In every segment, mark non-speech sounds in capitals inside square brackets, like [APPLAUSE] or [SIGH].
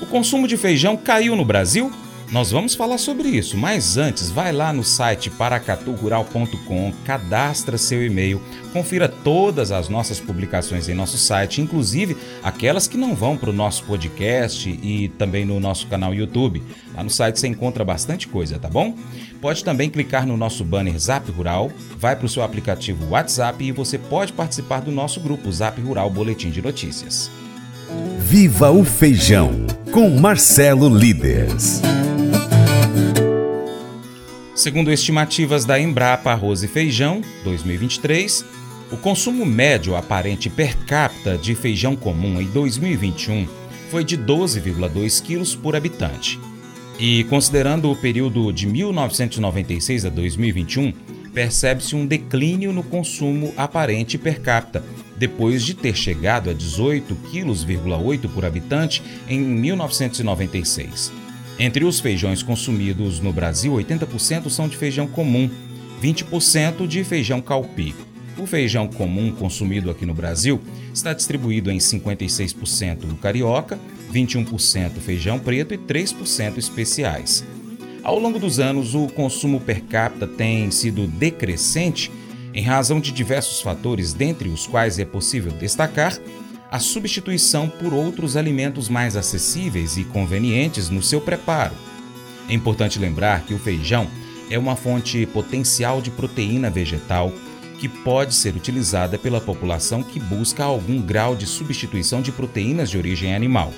O consumo de feijão caiu no Brasil? Nós vamos falar sobre isso, mas antes, vai lá no site paracaturural.com, cadastra seu e-mail, confira todas as nossas publicações em nosso site, inclusive aquelas que não vão para o nosso podcast e também no nosso canal YouTube. Lá no site você encontra bastante coisa, tá bom? Pode também clicar no nosso banner Zap Rural, vai para o seu aplicativo WhatsApp e você pode participar do nosso grupo Zap Rural Boletim de Notícias. Viva o Feijão, com Marcelo Líderes. Segundo estimativas da Embrapa Arroz e Feijão 2023, o consumo médio aparente per capita de feijão comum em 2021 foi de 12,2 quilos por habitante. E considerando o período de 1996 a 2021, percebe-se um declínio no consumo aparente per capita, depois de ter chegado a 18,8 kg por habitante em 1996. Entre os feijões consumidos no Brasil, 80% são de feijão comum, 20% de feijão calpi. O feijão comum consumido aqui no Brasil está distribuído em 56% do carioca, 21% feijão preto e 3% especiais. Ao longo dos anos, o consumo per capita tem sido decrescente em razão de diversos fatores, dentre os quais é possível destacar a substituição por outros alimentos mais acessíveis e convenientes no seu preparo. É importante lembrar que o feijão é uma fonte potencial de proteína vegetal que pode ser utilizada pela população que busca algum grau de substituição de proteínas de origem animal.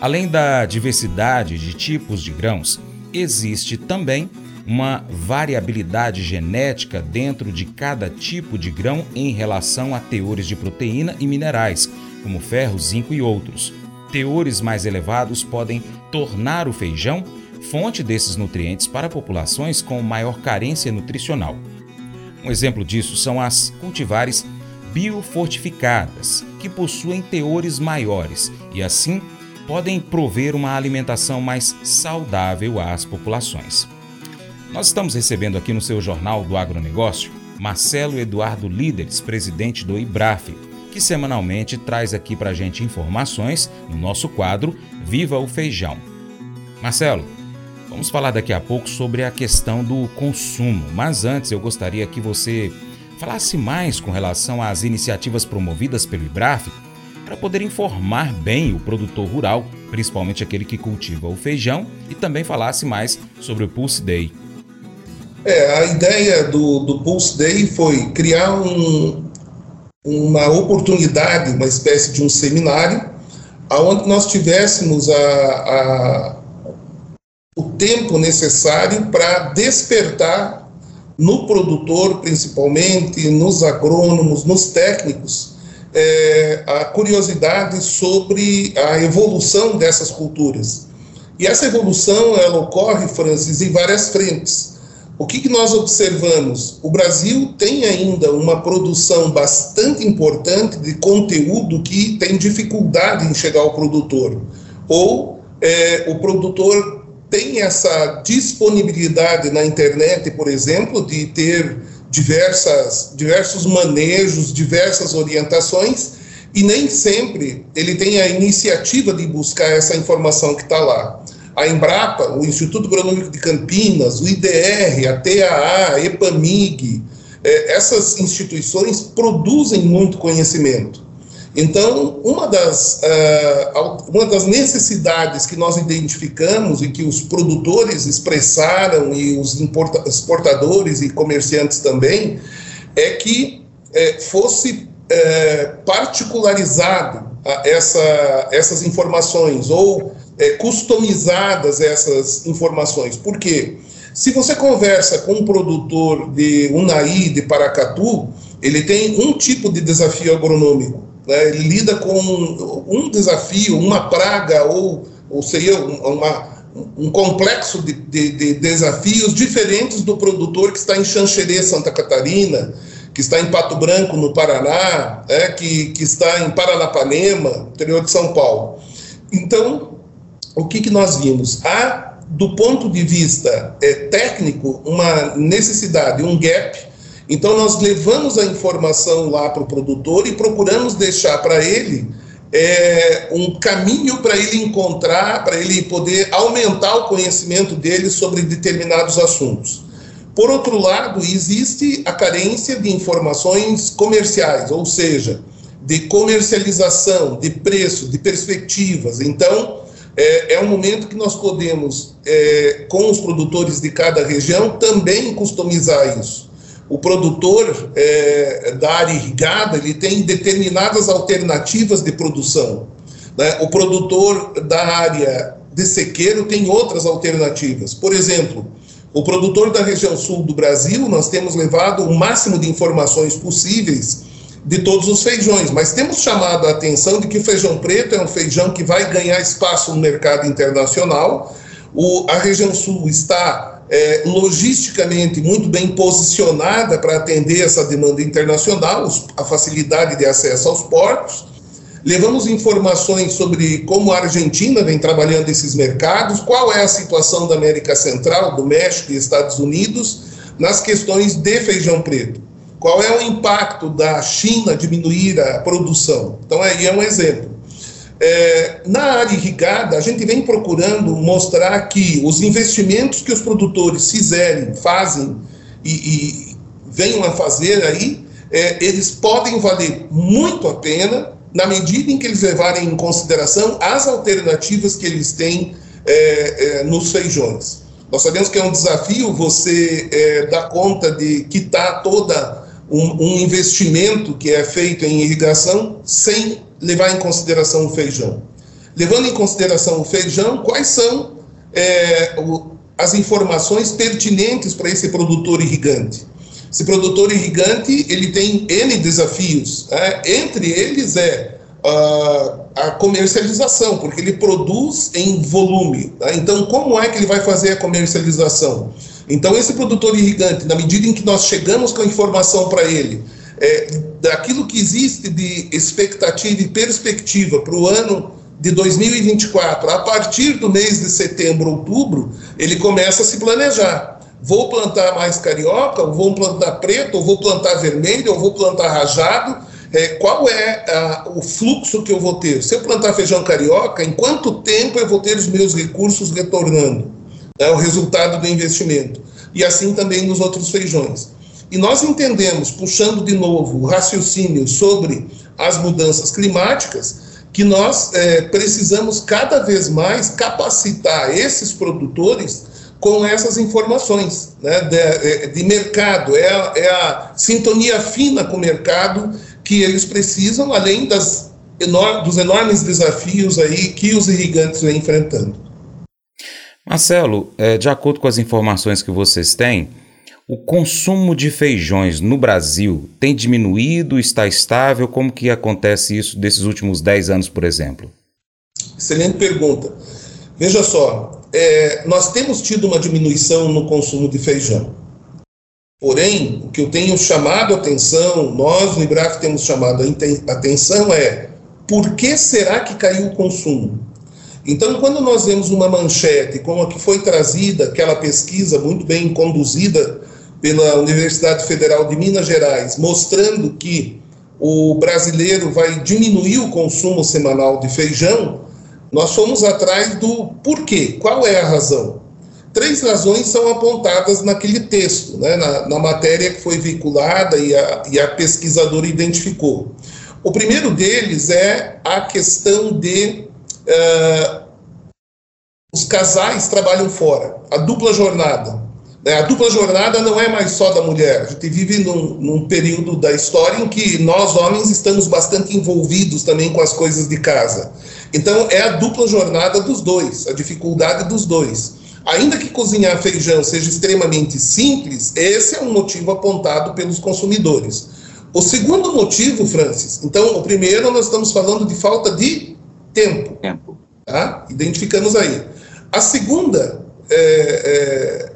Além da diversidade de tipos de grãos, existe também uma variabilidade genética dentro de cada tipo de grão em relação a teores de proteína e minerais, como ferro, zinco e outros. Teores mais elevados podem tornar o feijão fonte desses nutrientes para populações com maior carência nutricional. Um exemplo disso são as cultivares biofortificadas, que possuem teores maiores e assim podem prover uma alimentação mais saudável às populações. Nós estamos recebendo aqui no seu Jornal do Agronegócio Marcelo Eduardo Líderes, presidente do IBRAF, que semanalmente traz aqui para a gente informações no nosso quadro Viva o Feijão. Marcelo, vamos falar daqui a pouco sobre a questão do consumo, mas antes eu gostaria que você falasse mais com relação às iniciativas promovidas pelo IBRAF para poder informar bem o produtor rural, principalmente aquele que cultiva o feijão, e também falasse mais sobre o Pulse Day. É, a ideia do, do Pulse Day foi criar um, uma oportunidade, uma espécie de um seminário, onde nós tivéssemos a, a, o tempo necessário para despertar no produtor, principalmente, nos agrônomos, nos técnicos, é, a curiosidade sobre a evolução dessas culturas. E essa evolução, ela ocorre, Francis, em várias frentes. O que, que nós observamos? O Brasil tem ainda uma produção bastante importante de conteúdo que tem dificuldade em chegar ao produtor. Ou é, o produtor tem essa disponibilidade na internet, por exemplo, de ter diversas, diversos manejos, diversas orientações, e nem sempre ele tem a iniciativa de buscar essa informação que está lá a Embrapa, o Instituto Agronômico de Campinas, o IDR, a TAA, a EPAMIG, é, essas instituições produzem muito conhecimento. Então, uma das, uh, uma das necessidades que nós identificamos e que os produtores expressaram e os exportadores e comerciantes também, é que é, fosse particularizado essa, essas informações ou é, customizadas essas informações. Por quê? Se você conversa com um produtor de Unai, de Paracatu, ele tem um tipo de desafio agronômico. Né? Ele lida com um desafio, uma praga, ou, ou seria uma, um complexo de, de, de, desafios diferentes do produtor que está em Xanxerê, Santa Catarina, que está em Pato Branco, no Paraná, é, que, que está em Paranapanema, interior de São Paulo. Então, o que, que nós vimos? Há, do ponto de vista é, técnico, uma necessidade, um gap. Então, nós levamos a informação lá para o produtor e procuramos deixar para ele é, um caminho para ele encontrar, para ele poder aumentar o conhecimento dele sobre determinados assuntos. Por outro lado, existe a carência de informações comerciais, ou seja, de comercialização, de preço, de perspectivas. Então, é, é um momento que nós podemos, é, com os produtores de cada região, também customizar isso. O produtor é, da área irrigada ele tem determinadas alternativas de produção. Né? O produtor da área de sequeiro tem outras alternativas. Por exemplo, o produtor da região sul do Brasil, nós temos levado o máximo de informações possíveis de todos os feijões, mas temos chamado a atenção de que o feijão preto é um feijão que vai ganhar espaço no mercado internacional. O, a região sul está é, logisticamente muito bem posicionada para atender essa demanda internacional, a facilidade de acesso aos portos. Levamos informações sobre como a Argentina vem trabalhando esses mercados, qual é a situação da América Central, do México e Estados Unidos nas questões de feijão preto. Qual é o impacto da China diminuir a produção? Então, aí é um exemplo. É, na área irrigada, a gente vem procurando mostrar que os investimentos que os produtores fizerem, fazem e, e venham a fazer aí, é, eles podem valer muito a pena na medida em que eles levarem em consideração as alternativas que eles têm é, é nos feijões. Nós sabemos que é um desafio você é, dar conta de quitar toda um, um investimento que é feito em irrigação sem levar em consideração o feijão. Levando em consideração o feijão, quais são é, o, as informações pertinentes para esse produtor irrigante? Esse produtor irrigante ele tem n desafios. É? Entre eles é uh, a comercialização, porque ele produz em volume. Tá? Então, como é que ele vai fazer a comercialização? Então, esse produtor irrigante, na medida em que nós chegamos com a informação para ele, é, daquilo que existe de expectativa e perspectiva para o ano de 2024, a partir do mês de setembro, outubro, ele começa a se planejar. Vou plantar mais carioca, ou vou plantar preto, ou vou plantar vermelho, ou vou plantar rajado. É, qual é a, o fluxo que eu vou ter? Se eu plantar feijão carioca, em quanto tempo eu vou ter os meus recursos retornando? É o resultado do investimento. E assim também nos outros feijões. E nós entendemos, puxando de novo o raciocínio sobre as mudanças climáticas, que nós é, precisamos cada vez mais capacitar esses produtores com essas informações né, de, é, de mercado. É a, é a sintonia fina com o mercado que eles precisam, além das dos enormes desafios aí que os irrigantes vêm enfrentando. Marcelo, é, de acordo com as informações que vocês têm, o consumo de feijões no Brasil tem diminuído, está estável? Como que acontece isso desses últimos 10 anos, por exemplo? Excelente pergunta. Veja só, é, nós temos tido uma diminuição no consumo de feijão. Porém, o que eu tenho chamado a atenção, nós no IBRAF temos chamado a atenção é por que será que caiu o consumo? Então, quando nós vemos uma manchete como a que foi trazida, aquela pesquisa muito bem conduzida pela Universidade Federal de Minas Gerais, mostrando que o brasileiro vai diminuir o consumo semanal de feijão, nós fomos atrás do porquê, qual é a razão. Três razões são apontadas naquele texto, né, na, na matéria que foi vinculada e a, e a pesquisadora identificou. O primeiro deles é a questão de uh, os casais trabalham fora, a dupla jornada. Né? A dupla jornada não é mais só da mulher. A gente vive num, num, período da história em que nós, homens, estamos bastante envolvidos também com as coisas de casa. Então, é a dupla jornada dos dois, a dificuldade dos dois. Ainda que cozinhar feijão seja extremamente simples, esse é um motivo apontado pelos consumidores. O segundo motivo, Francis, então, o primeiro, nós estamos falando de falta de tempo. Tempo. Tá? Identificamos aí. A segunda, é, é,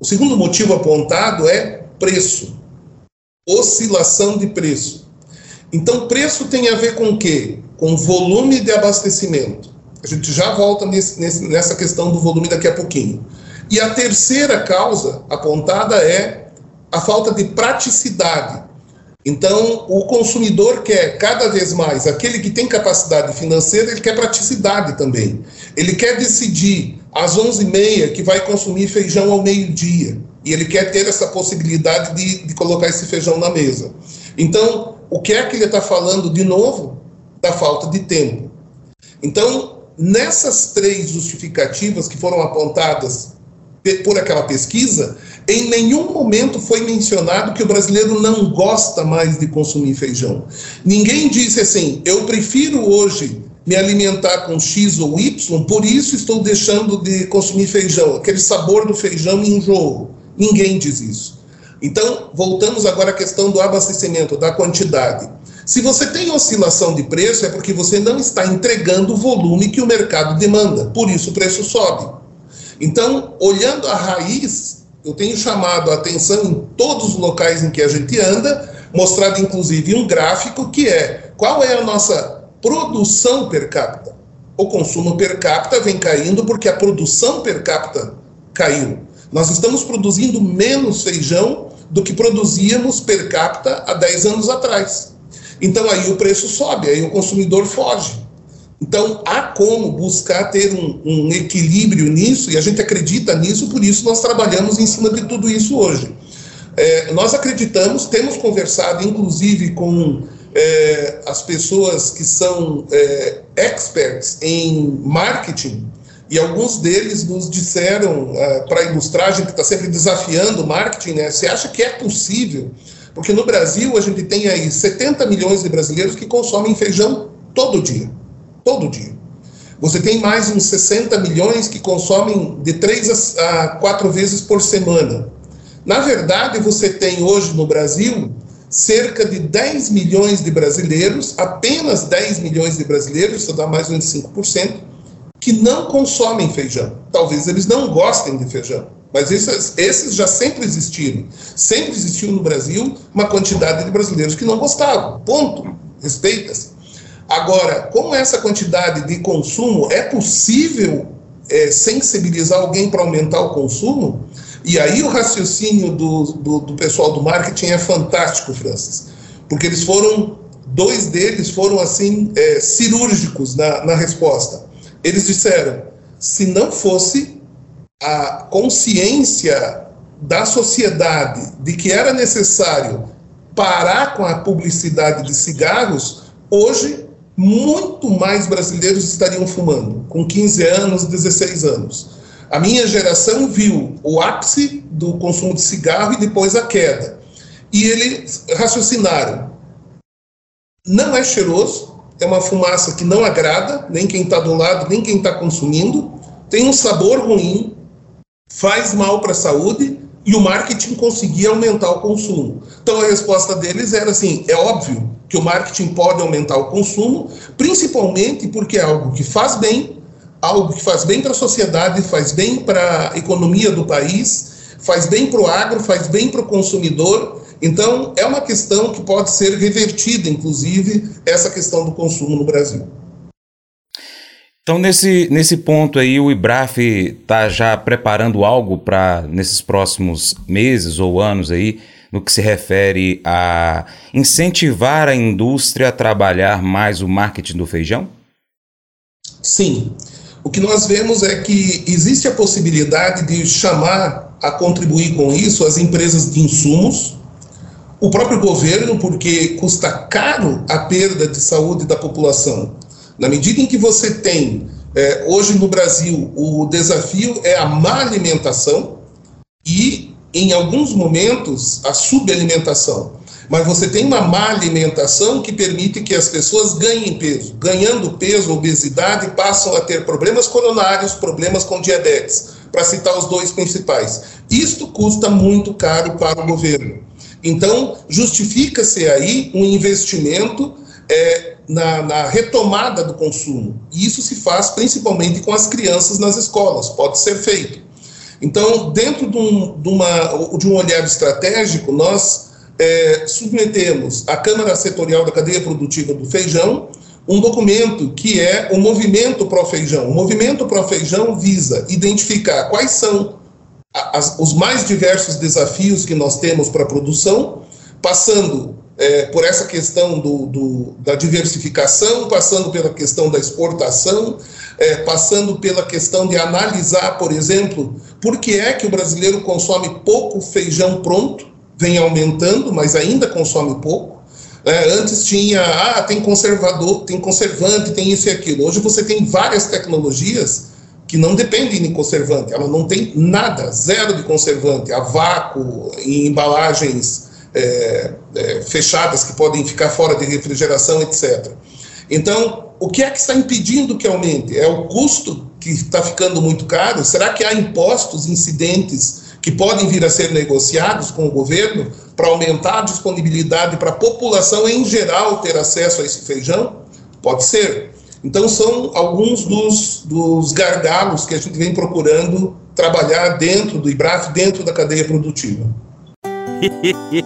o segundo motivo apontado é preço, oscilação de preço. Então, preço tem a ver com o quê? Com volume de abastecimento. A gente já volta nesse, nesse, nessa questão do volume daqui a pouquinho. E a terceira causa apontada é a falta de praticidade Então, o consumidor quer cada vez mais, aquele que tem capacidade financeira, ele quer praticidade também. Ele quer decidir às 11h30 que vai consumir feijão ao meio-dia. E ele quer ter essa possibilidade de, de colocar esse feijão na mesa. Então, o que é que ele está falando de novo? Da falta de tempo. Então, nessas três justificativas que foram apontadas por aquela pesquisa, em nenhum momento foi mencionado que o brasileiro não gosta mais de consumir feijão. Ninguém disse assim, eu prefiro hoje me alimentar com X ou Y, por isso estou deixando de consumir feijão. Aquele sabor do feijão me enjoo. Ninguém diz isso. Então, voltamos agora à questão do abastecimento, da quantidade. Se você tem oscilação de preço, é porque você não está entregando o volume que o mercado demanda, por isso o preço sobe. Então, olhando a raiz, eu tenho chamado a atenção em todos os locais em que a gente anda, mostrado inclusive um gráfico que é qual é a nossa produção per capita. O consumo per capita vem caindo porque a produção per capita caiu. Nós estamos produzindo menos feijão do que produzíamos per capita há 10 anos atrás. Então aí o preço sobe, aí o consumidor foge. Então, há como buscar ter um, um, equilíbrio nisso, e a gente acredita nisso, por isso nós trabalhamos em cima de tudo isso hoje. É, nós acreditamos, temos conversado, inclusive, com é, as pessoas que são é, experts em marketing, e alguns deles nos disseram, é, para ilustrar, a gente está sempre desafiando o marketing, né? Você acha que é possível? Porque no Brasil a gente tem aí 70 milhões de brasileiros que consomem feijão todo dia todo dia. Você tem mais uns 60 milhões que consomem de 3 a 4 vezes por semana. Na verdade, você tem hoje no Brasil cerca de 10 milhões de brasileiros, apenas 10 milhões de brasileiros, isso dá mais ou menos 5%, que não consomem feijão. Talvez eles não gostem de feijão, mas esses, esses já sempre existiram. Sempre existiu no Brasil uma quantidade de brasileiros que não gostavam. Ponto. Respeita-se. Agora, com essa quantidade de consumo, é possível é, sensibilizar alguém para aumentar o consumo? E aí o raciocínio do, do, do, pessoal do marketing é fantástico, Francis, porque eles foram, dois deles foram assim, é, cirúrgicos na, na resposta. Eles disseram: se não fosse a consciência da sociedade de que era necessário parar com a publicidade de cigarros, hoje muito mais brasileiros estariam fumando, com 15 anos, 16 anos. A minha geração viu o ápice do consumo de cigarro e depois a queda. E eles raciocinaram: não é cheiroso, é uma fumaça que não agrada, nem quem está do lado, nem quem está consumindo, tem um sabor ruim, faz mal para a saúde e o marketing conseguia aumentar o consumo. Então a resposta deles era assim: é óbvio que o marketing pode aumentar o consumo, principalmente porque é algo que faz bem, algo que faz bem para a sociedade, faz bem para a economia do país, faz bem para o agro, faz bem para o consumidor. Então, é uma questão que pode ser revertida, inclusive, essa questão do consumo no Brasil. Então, nesse, nesse ponto aí, o IBRAF está já preparando algo para, nesses próximos meses ou anos aí, no que se refere a incentivar a indústria a trabalhar mais o marketing do feijão? Sim. O que nós vemos é que existe a possibilidade de chamar a contribuir com isso as empresas de insumos, o próprio governo, porque custa caro a perda de saúde da população. Na medida em que você tem, é, hoje no Brasil, o desafio é a má alimentação e em alguns momentos, a subalimentação. Mas você tem uma má alimentação que permite que as pessoas ganhem peso. Ganhando peso, obesidade, passam a ter problemas coronários, problemas com diabetes, para citar os dois principais. Isto custa muito caro para o governo. Então, justifica-se aí um investimento é, na, na, retomada do consumo. E isso se faz principalmente com as crianças nas escolas, pode ser feito. Então, dentro de um, de uma, de um olhar estratégico, nós é, submetemos à Câmara Setorial da Cadeia Produtiva do Feijão um documento que é o Movimento Pro Feijão. O Movimento Pro Feijão visa identificar quais são as, os mais diversos desafios que nós temos para a produção, passando é, por essa questão do, do, da diversificação, passando pela questão da exportação, é, passando pela questão de analisar, por exemplo, por que é que o brasileiro consome pouco feijão pronto, vem aumentando, mas ainda consome pouco. É, antes tinha, ah, tem conservador, tem conservante, tem isso e aquilo. Hoje você tem várias tecnologias que não dependem de conservante, ela não tem nada, zero de conservante, a vácuo, em embalagens é, é, fechadas que podem ficar fora de refrigeração, etc. Então, o que é que está impedindo que aumente? É o custo que está ficando muito caro? Será que há impostos incidentes que podem vir a ser negociados com o governo para aumentar a disponibilidade para a população em geral ter acesso a esse feijão? Pode ser. Então, são alguns dos, dos gargalos que a gente vem procurando trabalhar dentro do IBRAF, dentro da cadeia produtiva. [LAUGHS]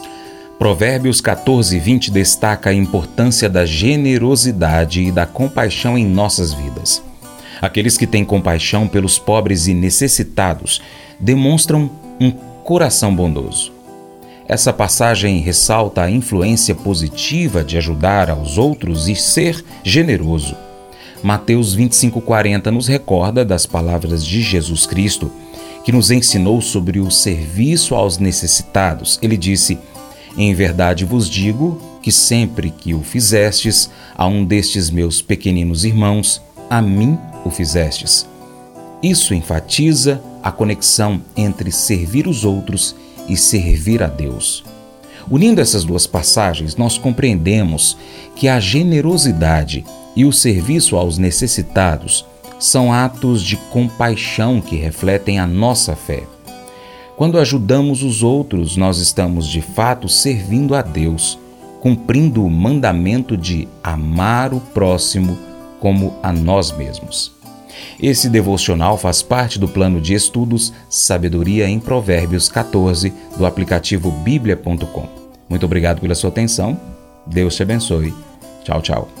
Provérbios 14, 20 destaca a importância da generosidade e da compaixão em nossas vidas. Aqueles que têm compaixão pelos pobres e necessitados demonstram um coração bondoso. Essa passagem ressalta a influência positiva de ajudar aos outros e ser generoso. Mateus 25:40 nos recorda das palavras de Jesus Cristo, que nos ensinou sobre o serviço aos necessitados. Ele disse: em verdade vos digo que sempre que o fizestes a um destes meus pequeninos irmãos, a mim o fizestes. Isso enfatiza a conexão entre servir os outros e servir a Deus. Unindo essas duas passagens, nós compreendemos que a generosidade e o serviço aos necessitados são atos de compaixão que refletem a nossa fé. Quando ajudamos os outros, nós estamos de fato servindo a Deus, cumprindo o mandamento de amar o próximo como a nós mesmos. Esse devocional faz parte do plano de estudos Sabedoria em Provérbios 14 do aplicativo bíblia.com. Muito obrigado pela sua atenção. Deus te abençoe. Tchau, tchau.